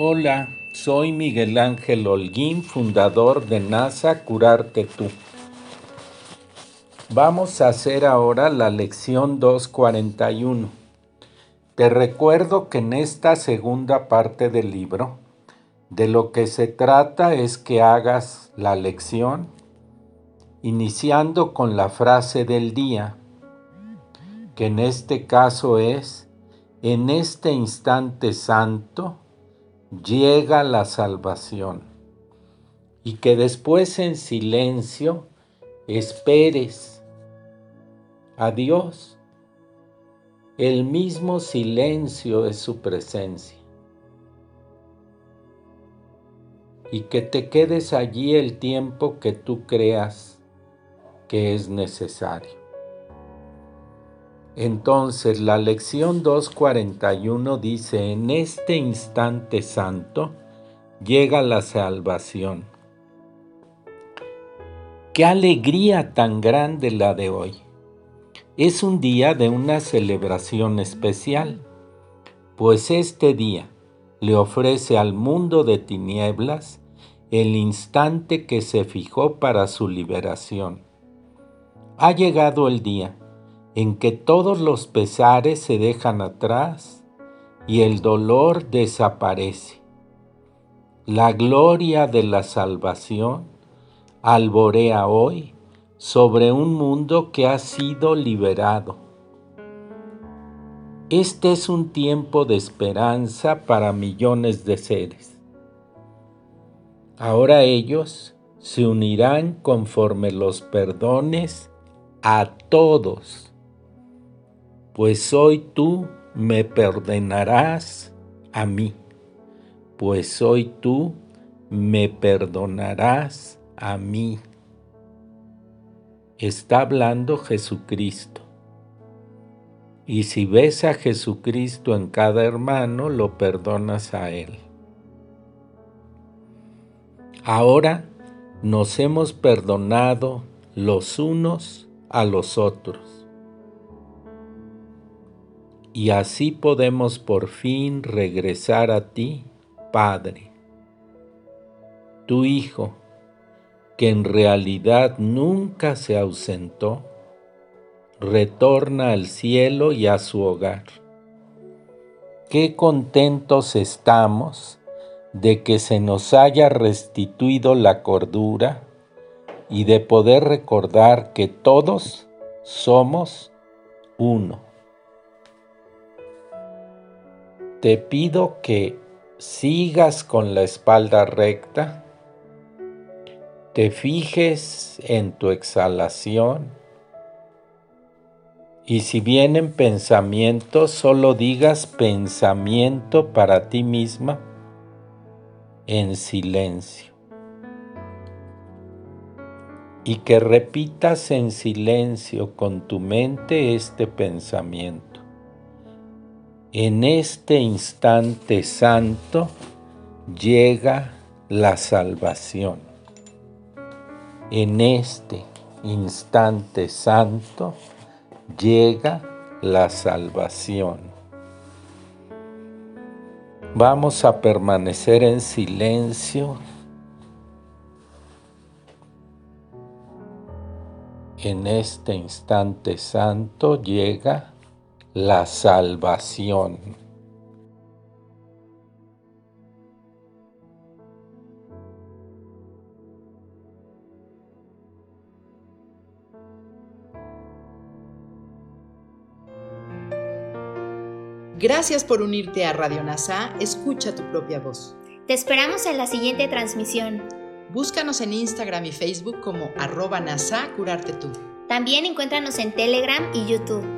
Hola, soy Miguel Ángel Holguín, fundador de NASA Curarte Tú. Vamos a hacer ahora la lección 241. Te recuerdo que en esta segunda parte del libro, de lo que se trata es que hagas la lección iniciando con la frase del día, que en este caso es, en este instante santo, llega la salvación y que después en silencio esperes a Dios. El mismo silencio es su presencia. Y que te quedes allí el tiempo que tú creas que es necesario. Entonces la lección 241 dice, en este instante santo llega la salvación. Qué alegría tan grande la de hoy. Es un día de una celebración especial, pues este día le ofrece al mundo de tinieblas el instante que se fijó para su liberación. Ha llegado el día en que todos los pesares se dejan atrás y el dolor desaparece. La gloria de la salvación alborea hoy sobre un mundo que ha sido liberado. Este es un tiempo de esperanza para millones de seres. Ahora ellos se unirán conforme los perdones a todos pues hoy tú me perdonarás a mí, pues hoy tú me perdonarás a mí. Está hablando Jesucristo. Y si ves a Jesucristo en cada hermano, lo perdonas a Él. Ahora nos hemos perdonado los unos a los otros y así podemos por fin regresar a ti, Padre, tu Hijo, que en realidad nunca se ausentó, retorna al cielo y a su hogar. Qué contentos estamos de que se nos haya restituido la cordura y de poder recordar que todos somos uno. Te pido que sigas con la espalda recta, te fijes en tu exhalación y si vienen pensamientos, solo digas pensamiento para ti misma en silencio. Y que repitas en silencio con tu mente este pensamiento. En este instante santo llega la salvación. En este instante santo llega la salvación. Vamos a permanecer en silencio. En este instante santo llega la salvación. Gracias por unirte a Radio NASA. Escucha tu propia voz. Te esperamos en la siguiente transmisión. Búscanos en Instagram y Facebook como arroba NASA Curarte Tú. También encuéntranos en Telegram y YouTube.